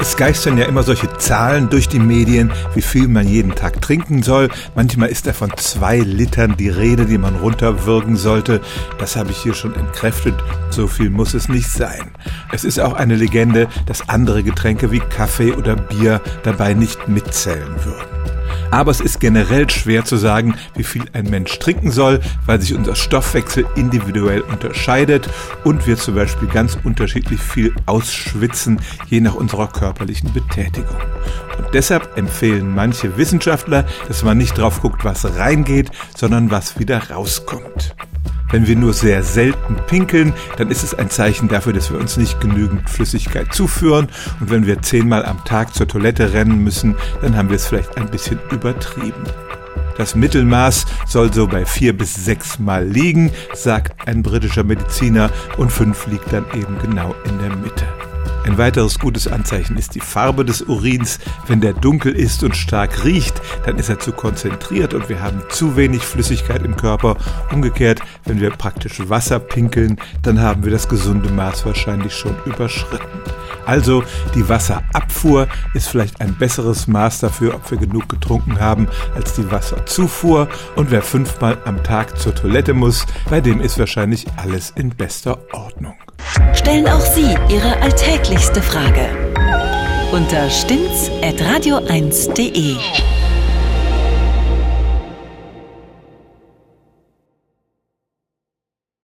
Es geistern ja immer solche Zahlen durch die Medien, wie viel man jeden Tag trinken soll. Manchmal ist da von zwei Litern die Rede, die man runterwürgen sollte. Das habe ich hier schon entkräftet. So viel muss es nicht sein. Es ist auch eine Legende, dass andere Getränke wie Kaffee oder Bier dabei nicht mitzählen würden. Aber es ist generell schwer zu sagen, wie viel ein Mensch trinken soll, weil sich unser Stoffwechsel individuell unterscheidet und wir zum Beispiel ganz unterschiedlich viel ausschwitzen, je nach unserer körperlichen Betätigung. Und deshalb empfehlen manche Wissenschaftler, dass man nicht drauf guckt, was reingeht, sondern was wieder rauskommt. Wenn wir nur sehr selten pinkeln, dann ist es ein Zeichen dafür, dass wir uns nicht genügend Flüssigkeit zuführen. Und wenn wir zehnmal am Tag zur Toilette rennen müssen, dann haben wir es vielleicht ein bisschen übertrieben. Das Mittelmaß soll so bei vier bis sechs Mal liegen, sagt ein britischer Mediziner, und fünf liegt dann eben genau in der Mitte. Ein weiteres gutes Anzeichen ist die Farbe des Urins. Wenn der dunkel ist und stark riecht, dann ist er zu konzentriert und wir haben zu wenig Flüssigkeit im Körper. Umgekehrt, wenn wir praktisch Wasser pinkeln, dann haben wir das gesunde Maß wahrscheinlich schon überschritten. Also die Wasserabfuhr ist vielleicht ein besseres Maß dafür, ob wir genug getrunken haben, als die Wasserzufuhr. Und wer fünfmal am Tag zur Toilette muss, bei dem ist wahrscheinlich alles in bester Ordnung. Stellen auch Sie Ihre alltäglichste Frage unter stimmtz.radio1.de.